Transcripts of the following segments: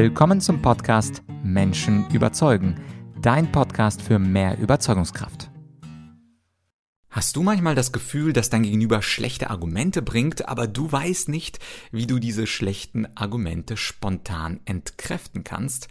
Willkommen zum Podcast Menschen überzeugen, dein Podcast für mehr Überzeugungskraft. Hast du manchmal das Gefühl, dass dein Gegenüber schlechte Argumente bringt, aber du weißt nicht, wie du diese schlechten Argumente spontan entkräften kannst?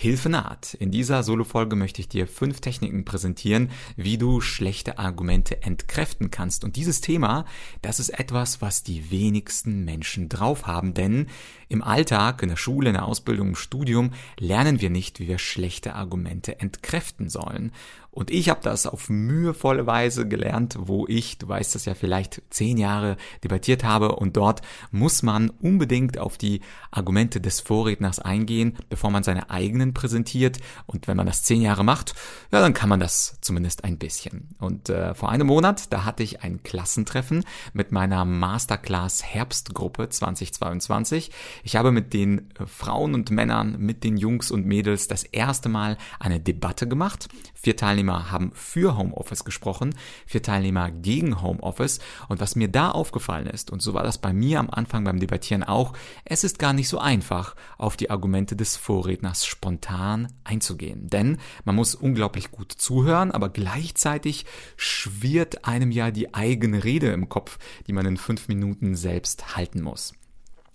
Hilfe naht. In dieser Solo-Folge möchte ich dir fünf Techniken präsentieren, wie du schlechte Argumente entkräften kannst. Und dieses Thema, das ist etwas, was die wenigsten Menschen drauf haben, denn im Alltag, in der Schule, in der Ausbildung, im Studium lernen wir nicht, wie wir schlechte Argumente entkräften sollen. Und ich habe das auf mühevolle Weise gelernt, wo ich, du weißt das ja vielleicht, zehn Jahre debattiert habe und dort muss man unbedingt auf die Argumente des Vorredners eingehen, bevor man seine eigenen präsentiert. Und wenn man das zehn Jahre macht, ja, dann kann man das zumindest ein bisschen. Und äh, vor einem Monat, da hatte ich ein Klassentreffen mit meiner Masterclass Herbstgruppe 2022. Ich habe mit den äh, Frauen und Männern, mit den Jungs und Mädels das erste Mal eine Debatte gemacht. Vier Teilnehmer haben für Homeoffice gesprochen, vier Teilnehmer gegen Homeoffice. Und was mir da aufgefallen ist, und so war das bei mir am Anfang beim Debattieren auch, es ist gar nicht so einfach, auf die Argumente des Vorredners spontan einzugehen. Denn man muss unglaublich gut zuhören, aber gleichzeitig schwirrt einem ja die eigene Rede im Kopf, die man in fünf Minuten selbst halten muss.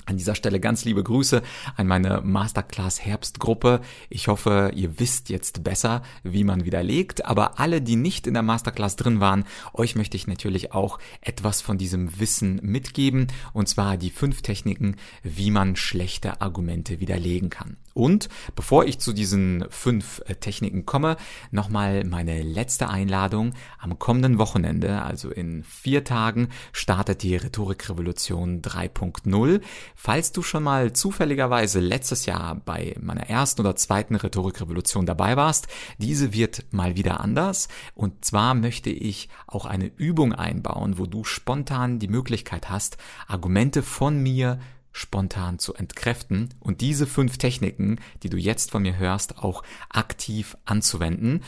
An dieser Stelle ganz liebe Grüße an meine Masterclass Herbstgruppe. Ich hoffe, ihr wisst jetzt besser, wie man widerlegt. Aber alle, die nicht in der Masterclass drin waren, euch möchte ich natürlich auch etwas von diesem Wissen mitgeben. Und zwar die fünf Techniken, wie man schlechte Argumente widerlegen kann. Und bevor ich zu diesen fünf äh, Techniken komme, nochmal meine letzte Einladung. Am kommenden Wochenende, also in vier Tagen, startet die Rhetorikrevolution 3.0. Falls du schon mal zufälligerweise letztes Jahr bei meiner ersten oder zweiten Rhetorikrevolution dabei warst, diese wird mal wieder anders. Und zwar möchte ich auch eine Übung einbauen, wo du spontan die Möglichkeit hast, Argumente von mir spontan zu entkräften und diese fünf Techniken, die du jetzt von mir hörst, auch aktiv anzuwenden.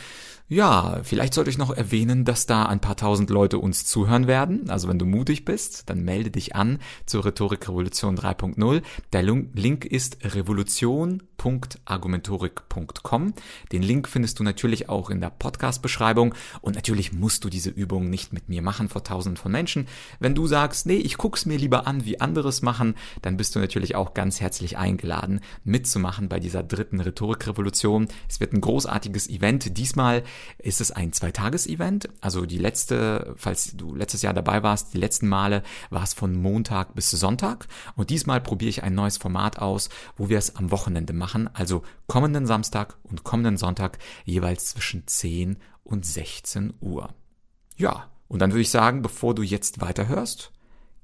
Ja, vielleicht sollte ich noch erwähnen, dass da ein paar tausend Leute uns zuhören werden. Also wenn du mutig bist, dann melde dich an zur Rhetorik Revolution 3.0. Der Link ist revolution.argumentorik.com. Den Link findest du natürlich auch in der Podcast-Beschreibung. Und natürlich musst du diese Übung nicht mit mir machen vor tausenden von Menschen. Wenn du sagst, nee, ich guck's mir lieber an, wie anderes machen, dann bist du natürlich auch ganz herzlich eingeladen, mitzumachen bei dieser dritten Rhetorik-Revolution. Es wird ein großartiges Event. Diesmal ist es ein Zweitages-Event. Also die letzte, falls du letztes Jahr dabei warst, die letzten Male war es von Montag bis Sonntag. Und diesmal probiere ich ein neues Format aus, wo wir es am Wochenende machen. Also kommenden Samstag und kommenden Sonntag jeweils zwischen 10 und 16 Uhr. Ja, und dann würde ich sagen, bevor du jetzt weiterhörst,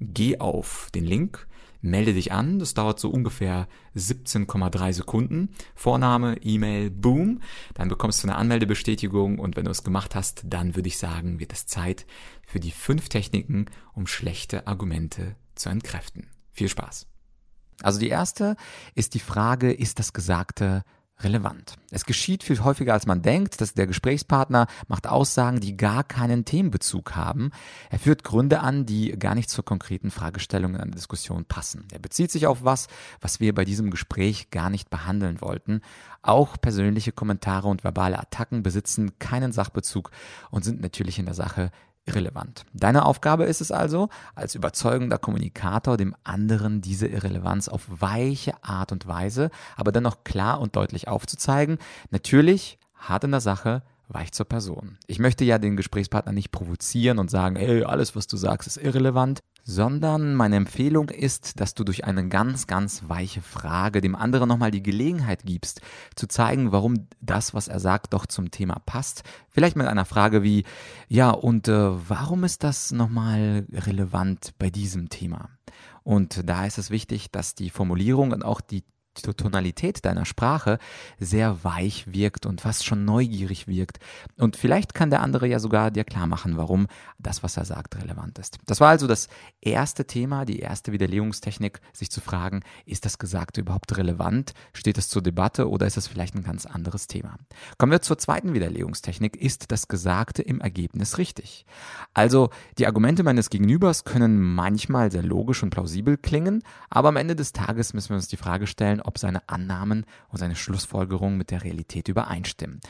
geh auf den Link melde dich an. Das dauert so ungefähr 17,3 Sekunden. Vorname, E-Mail, boom. Dann bekommst du eine Anmeldebestätigung und wenn du es gemacht hast, dann würde ich sagen, wird es Zeit für die fünf Techniken, um schlechte Argumente zu entkräften. Viel Spaß. Also die erste ist die Frage, ist das Gesagte relevant. Es geschieht viel häufiger, als man denkt, dass der Gesprächspartner macht Aussagen, die gar keinen Themenbezug haben. Er führt Gründe an, die gar nicht zur konkreten Fragestellung in einer Diskussion passen. Er bezieht sich auf was, was wir bei diesem Gespräch gar nicht behandeln wollten. Auch persönliche Kommentare und verbale Attacken besitzen keinen Sachbezug und sind natürlich in der Sache irrelevant. Deine Aufgabe ist es also, als überzeugender Kommunikator dem anderen diese Irrelevanz auf weiche Art und Weise, aber dennoch klar und deutlich aufzuzeigen. Natürlich hart in der Sache, weich zur Person. Ich möchte ja den Gesprächspartner nicht provozieren und sagen, hey, alles, was du sagst, ist irrelevant sondern meine Empfehlung ist, dass du durch eine ganz, ganz weiche Frage dem anderen nochmal die Gelegenheit gibst, zu zeigen, warum das, was er sagt, doch zum Thema passt. Vielleicht mit einer Frage wie, ja, und äh, warum ist das nochmal relevant bei diesem Thema? Und da ist es wichtig, dass die Formulierung und auch die die Tonalität deiner Sprache sehr weich wirkt und fast schon neugierig wirkt. Und vielleicht kann der andere ja sogar dir klar machen, warum das, was er sagt, relevant ist. Das war also das erste Thema, die erste Widerlegungstechnik, sich zu fragen, ist das Gesagte überhaupt relevant? Steht es zur Debatte oder ist es vielleicht ein ganz anderes Thema? Kommen wir zur zweiten Widerlegungstechnik. Ist das Gesagte im Ergebnis richtig? Also, die Argumente meines Gegenübers können manchmal sehr logisch und plausibel klingen, aber am Ende des Tages müssen wir uns die Frage stellen, ob seine Annahmen und seine Schlussfolgerungen mit der Realität übereinstimmen.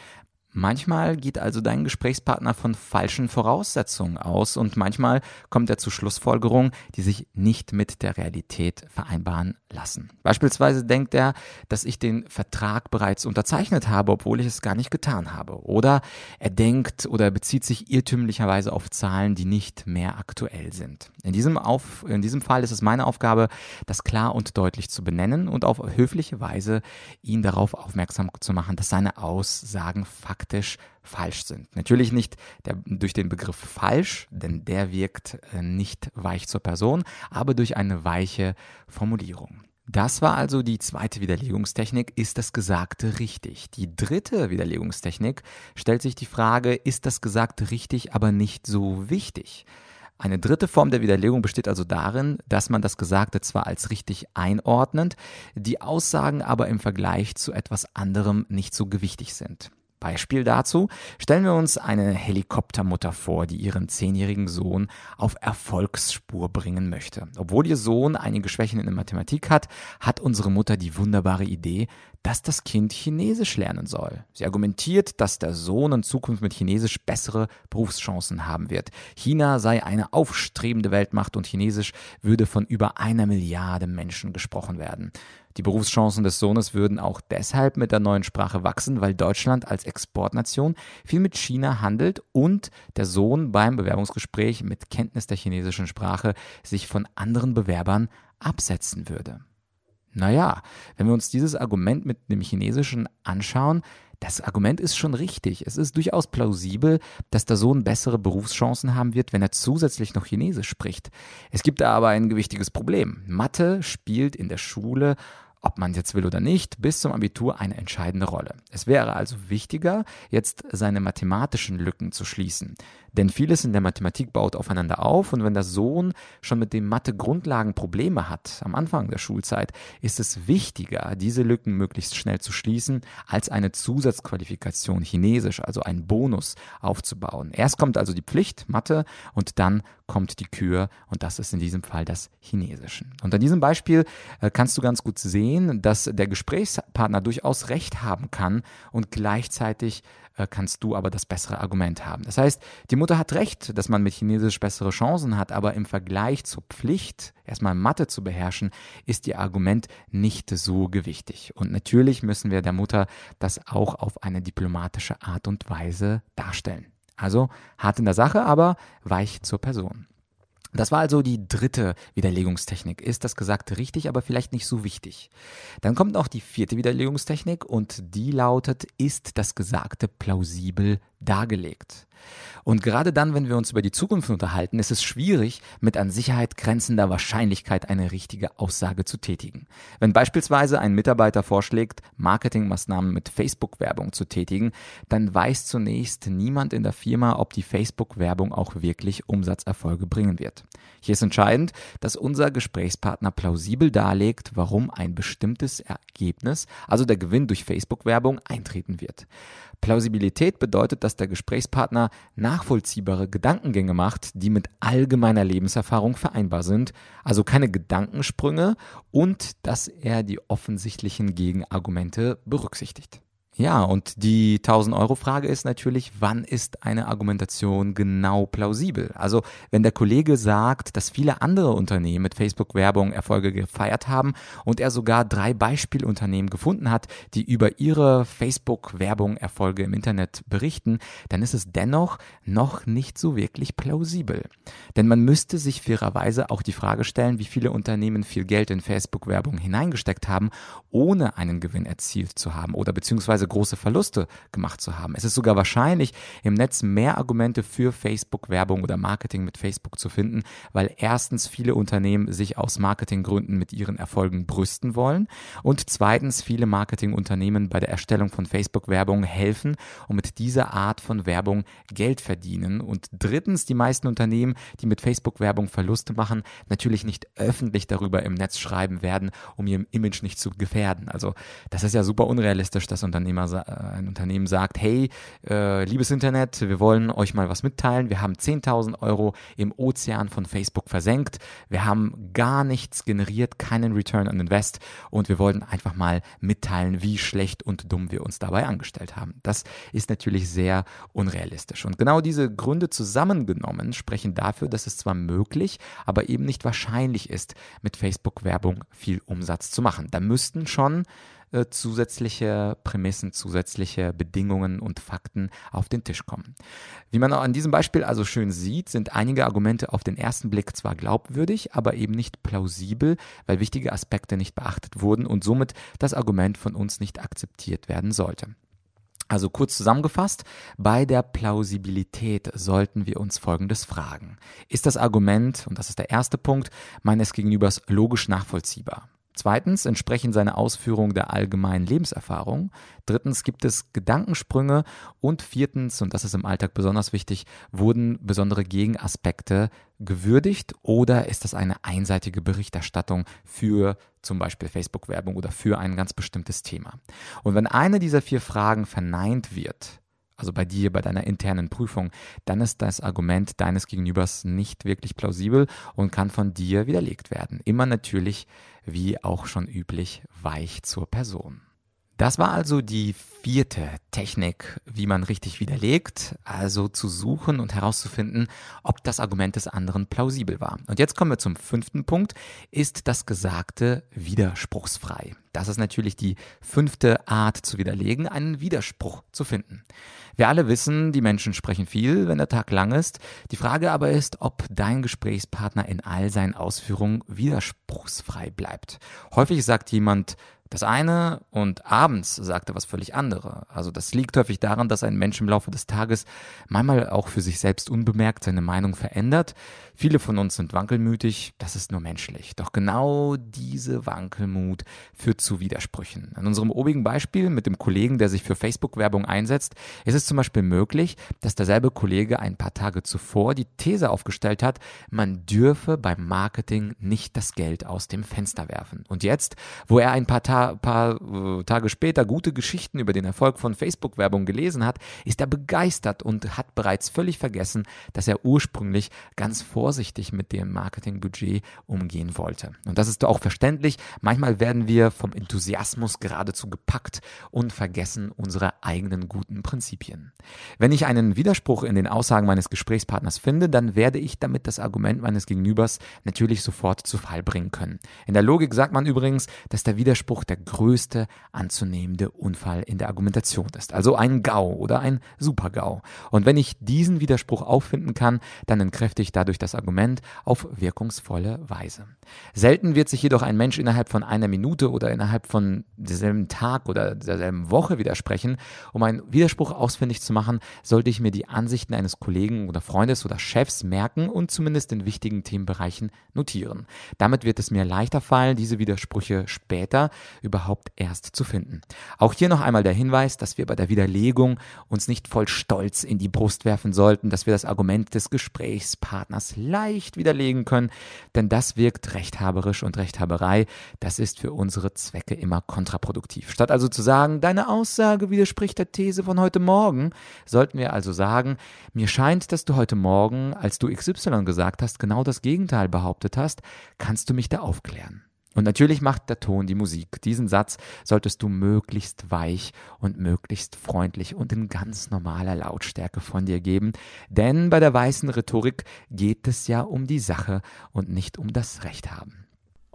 Manchmal geht also dein Gesprächspartner von falschen Voraussetzungen aus und manchmal kommt er zu Schlussfolgerungen, die sich nicht mit der Realität vereinbaren lassen. Beispielsweise denkt er, dass ich den Vertrag bereits unterzeichnet habe, obwohl ich es gar nicht getan habe. Oder er denkt oder bezieht sich irrtümlicherweise auf Zahlen, die nicht mehr aktuell sind. In diesem, auf, in diesem Fall ist es meine Aufgabe, das klar und deutlich zu benennen und auf höfliche Weise ihn darauf aufmerksam zu machen, dass seine Aussagen faktisch faktisch falsch sind. Natürlich nicht der, durch den Begriff falsch, denn der wirkt äh, nicht weich zur Person, aber durch eine weiche Formulierung. Das war also die zweite Widerlegungstechnik. Ist das Gesagte richtig? Die dritte Widerlegungstechnik stellt sich die Frage, ist das Gesagte richtig, aber nicht so wichtig? Eine dritte Form der Widerlegung besteht also darin, dass man das Gesagte zwar als richtig einordnet, die Aussagen aber im Vergleich zu etwas anderem nicht so gewichtig sind. Beispiel dazu stellen wir uns eine Helikoptermutter vor, die ihren zehnjährigen Sohn auf Erfolgsspur bringen möchte. Obwohl ihr Sohn einige Schwächen in der Mathematik hat, hat unsere Mutter die wunderbare Idee, dass das Kind Chinesisch lernen soll. Sie argumentiert, dass der Sohn in Zukunft mit Chinesisch bessere Berufschancen haben wird. China sei eine aufstrebende Weltmacht und Chinesisch würde von über einer Milliarde Menschen gesprochen werden. Die Berufschancen des Sohnes würden auch deshalb mit der neuen Sprache wachsen, weil Deutschland als Exportnation viel mit China handelt und der Sohn beim Bewerbungsgespräch mit Kenntnis der chinesischen Sprache sich von anderen Bewerbern absetzen würde. Naja, wenn wir uns dieses Argument mit dem Chinesischen anschauen, das Argument ist schon richtig. Es ist durchaus plausibel, dass der Sohn bessere Berufschancen haben wird, wenn er zusätzlich noch Chinesisch spricht. Es gibt da aber ein gewichtiges Problem. Mathe spielt in der Schule ob man jetzt will oder nicht, bis zum Abitur eine entscheidende Rolle. Es wäre also wichtiger, jetzt seine mathematischen Lücken zu schließen. Denn vieles in der Mathematik baut aufeinander auf und wenn der Sohn schon mit den Mathe-Grundlagen Probleme hat am Anfang der Schulzeit, ist es wichtiger, diese Lücken möglichst schnell zu schließen, als eine Zusatzqualifikation Chinesisch, also einen Bonus aufzubauen. Erst kommt also die Pflicht, Mathe, und dann kommt die Kür und das ist in diesem Fall das Chinesischen. Und an diesem Beispiel äh, kannst du ganz gut sehen, dass der Gesprächspartner durchaus recht haben kann und gleichzeitig äh, kannst du aber das bessere Argument haben. Das heißt, die Mutter hat recht, dass man mit Chinesisch bessere Chancen hat, aber im Vergleich zur Pflicht, erstmal Mathe zu beherrschen, ist ihr Argument nicht so gewichtig. Und natürlich müssen wir der Mutter das auch auf eine diplomatische Art und Weise darstellen. Also hart in der Sache, aber weich zur Person. Das war also die dritte Widerlegungstechnik. Ist das Gesagte richtig, aber vielleicht nicht so wichtig? Dann kommt noch die vierte Widerlegungstechnik und die lautet, ist das Gesagte plausibel dargelegt? Und gerade dann, wenn wir uns über die Zukunft unterhalten, ist es schwierig, mit an Sicherheit grenzender Wahrscheinlichkeit eine richtige Aussage zu tätigen. Wenn beispielsweise ein Mitarbeiter vorschlägt, Marketingmaßnahmen mit Facebook-Werbung zu tätigen, dann weiß zunächst niemand in der Firma, ob die Facebook-Werbung auch wirklich Umsatzerfolge bringen wird. Hier ist entscheidend, dass unser Gesprächspartner plausibel darlegt, warum ein bestimmtes Ergebnis, also der Gewinn durch Facebook-Werbung, eintreten wird. Plausibilität bedeutet, dass der Gesprächspartner nachvollziehbare Gedankengänge macht, die mit allgemeiner Lebenserfahrung vereinbar sind, also keine Gedankensprünge und dass er die offensichtlichen Gegenargumente berücksichtigt. Ja, und die 1000-Euro-Frage ist natürlich, wann ist eine Argumentation genau plausibel? Also, wenn der Kollege sagt, dass viele andere Unternehmen mit Facebook-Werbung Erfolge gefeiert haben und er sogar drei Beispielunternehmen gefunden hat, die über ihre Facebook-Werbung Erfolge im Internet berichten, dann ist es dennoch noch nicht so wirklich plausibel. Denn man müsste sich fairerweise auch die Frage stellen, wie viele Unternehmen viel Geld in Facebook-Werbung hineingesteckt haben, ohne einen Gewinn erzielt zu haben oder beziehungsweise teilweise große Verluste gemacht zu haben. Es ist sogar wahrscheinlich, im Netz mehr Argumente für Facebook-Werbung oder Marketing mit Facebook zu finden, weil erstens viele Unternehmen sich aus Marketinggründen mit ihren Erfolgen brüsten wollen und zweitens viele Marketingunternehmen bei der Erstellung von Facebook-Werbung helfen und mit dieser Art von Werbung Geld verdienen und drittens die meisten Unternehmen, die mit Facebook-Werbung Verluste machen, natürlich nicht öffentlich darüber im Netz schreiben werden, um ihr Image nicht zu gefährden. Also das ist ja super unrealistisch, dass Unternehmen Unternehmer, äh, ein Unternehmen sagt, hey, äh, liebes Internet, wir wollen euch mal was mitteilen. Wir haben 10.000 Euro im Ozean von Facebook versenkt. Wir haben gar nichts generiert, keinen Return on Invest und wir wollten einfach mal mitteilen, wie schlecht und dumm wir uns dabei angestellt haben. Das ist natürlich sehr unrealistisch. Und genau diese Gründe zusammengenommen sprechen dafür, dass es zwar möglich, aber eben nicht wahrscheinlich ist, mit Facebook-Werbung viel Umsatz zu machen. Da müssten schon äh, zusätzliche Prämissen, zusätzliche Bedingungen und Fakten auf den Tisch kommen. Wie man an diesem Beispiel also schön sieht, sind einige Argumente auf den ersten Blick zwar glaubwürdig, aber eben nicht plausibel, weil wichtige Aspekte nicht beachtet wurden und somit das Argument von uns nicht akzeptiert werden sollte. Also kurz zusammengefasst, bei der Plausibilität sollten wir uns Folgendes fragen. Ist das Argument, und das ist der erste Punkt, meines Gegenübers logisch nachvollziehbar? Zweitens entsprechen seine Ausführungen der allgemeinen Lebenserfahrung. Drittens gibt es Gedankensprünge. Und viertens, und das ist im Alltag besonders wichtig, wurden besondere Gegenaspekte gewürdigt oder ist das eine einseitige Berichterstattung für zum Beispiel Facebook-Werbung oder für ein ganz bestimmtes Thema? Und wenn eine dieser vier Fragen verneint wird, also bei dir, bei deiner internen Prüfung, dann ist das Argument deines Gegenübers nicht wirklich plausibel und kann von dir widerlegt werden. Immer natürlich, wie auch schon üblich, weich zur Person. Das war also die vierte Technik, wie man richtig widerlegt, also zu suchen und herauszufinden, ob das Argument des anderen plausibel war. Und jetzt kommen wir zum fünften Punkt. Ist das Gesagte widerspruchsfrei? Das ist natürlich die fünfte Art zu widerlegen, einen Widerspruch zu finden. Wir alle wissen, die Menschen sprechen viel, wenn der Tag lang ist. Die Frage aber ist, ob dein Gesprächspartner in all seinen Ausführungen widerspruchsfrei bleibt. Häufig sagt jemand, das eine und abends sagt er was völlig andere. Also das liegt häufig daran, dass ein Mensch im Laufe des Tages manchmal auch für sich selbst unbemerkt seine Meinung verändert. Viele von uns sind wankelmütig, das ist nur menschlich. Doch genau diese Wankelmut führt zu Widersprüchen. In unserem obigen Beispiel mit dem Kollegen, der sich für Facebook-Werbung einsetzt, ist es zum Beispiel möglich, dass derselbe Kollege ein paar Tage zuvor die These aufgestellt hat, man dürfe beim Marketing nicht das Geld aus dem Fenster werfen. Und jetzt, wo er ein paar, Ta paar äh, Tage später gute Geschichten über den Erfolg von Facebook-Werbung gelesen hat, ist er begeistert und hat bereits völlig vergessen, dass er ursprünglich ganz vor vorsichtig mit dem Marketingbudget umgehen wollte. Und das ist auch verständlich. Manchmal werden wir vom Enthusiasmus geradezu gepackt und vergessen unsere eigenen guten Prinzipien. Wenn ich einen Widerspruch in den Aussagen meines Gesprächspartners finde, dann werde ich damit das Argument meines Gegenübers natürlich sofort zu Fall bringen können. In der Logik sagt man übrigens, dass der Widerspruch der größte anzunehmende Unfall in der Argumentation ist. Also ein GAU oder ein Super-GAU. Und wenn ich diesen Widerspruch auffinden kann, dann entkräftigt dadurch das Argument auf wirkungsvolle Weise. Selten wird sich jedoch ein Mensch innerhalb von einer Minute oder innerhalb von derselben Tag oder derselben Woche widersprechen. Um einen Widerspruch ausfindig zu machen, sollte ich mir die Ansichten eines Kollegen oder Freundes oder Chefs merken und zumindest in wichtigen Themenbereichen notieren. Damit wird es mir leichter fallen, diese Widersprüche später überhaupt erst zu finden. Auch hier noch einmal der Hinweis, dass wir bei der Widerlegung uns nicht voll Stolz in die Brust werfen sollten, dass wir das Argument des Gesprächspartners leicht widerlegen können, denn das wirkt rechthaberisch und Rechthaberei, das ist für unsere Zwecke immer kontraproduktiv. Statt also zu sagen, deine Aussage widerspricht der These von heute Morgen, sollten wir also sagen, mir scheint, dass du heute Morgen, als du XY gesagt hast, genau das Gegenteil behauptet hast, kannst du mich da aufklären. Und natürlich macht der Ton die Musik. Diesen Satz solltest du möglichst weich und möglichst freundlich und in ganz normaler Lautstärke von dir geben, denn bei der weißen Rhetorik geht es ja um die Sache und nicht um das Recht haben.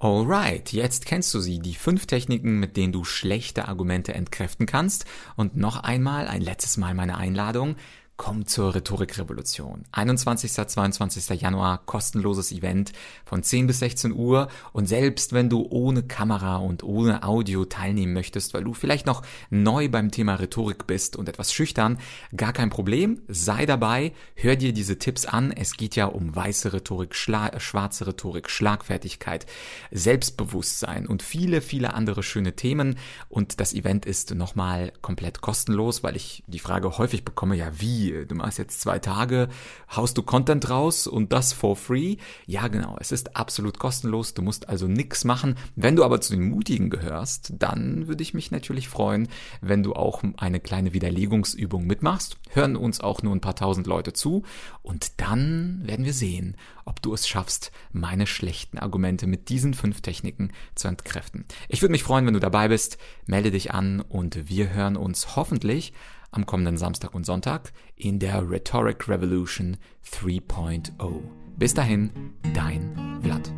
Alright, jetzt kennst du sie, die fünf Techniken, mit denen du schlechte Argumente entkräften kannst. Und noch einmal, ein letztes Mal meine Einladung. Komm zur Rhetorikrevolution. 21. 22. Januar, kostenloses Event von 10 bis 16 Uhr. Und selbst wenn du ohne Kamera und ohne Audio teilnehmen möchtest, weil du vielleicht noch neu beim Thema Rhetorik bist und etwas schüchtern, gar kein Problem. Sei dabei, hör dir diese Tipps an. Es geht ja um weiße Rhetorik, Schla schwarze Rhetorik, Schlagfertigkeit, Selbstbewusstsein und viele, viele andere schöne Themen. Und das Event ist nochmal komplett kostenlos, weil ich die Frage häufig bekomme, ja, wie wie, du machst jetzt zwei Tage, haust du Content raus und das for free? Ja, genau, es ist absolut kostenlos, du musst also nichts machen. Wenn du aber zu den Mutigen gehörst, dann würde ich mich natürlich freuen, wenn du auch eine kleine Widerlegungsübung mitmachst. Hören uns auch nur ein paar tausend Leute zu und dann werden wir sehen, ob du es schaffst, meine schlechten Argumente mit diesen fünf Techniken zu entkräften. Ich würde mich freuen, wenn du dabei bist. Melde dich an und wir hören uns hoffentlich am kommenden Samstag und Sonntag in der Rhetoric Revolution 3.0. Bis dahin, dein Vlad.